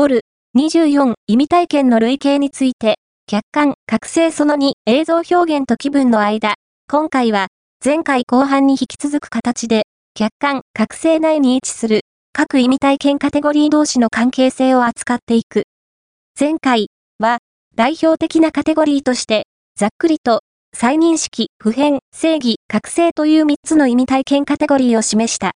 ボル、24、意味体験の類型について、客観、覚醒その2、映像表現と気分の間。今回は、前回後半に引き続く形で、客観、覚醒内に位置する、各意味体験カテゴリー同士の関係性を扱っていく。前回は、代表的なカテゴリーとして、ざっくりと、再認識、普遍、正義、覚醒という3つの意味体験カテゴリーを示した。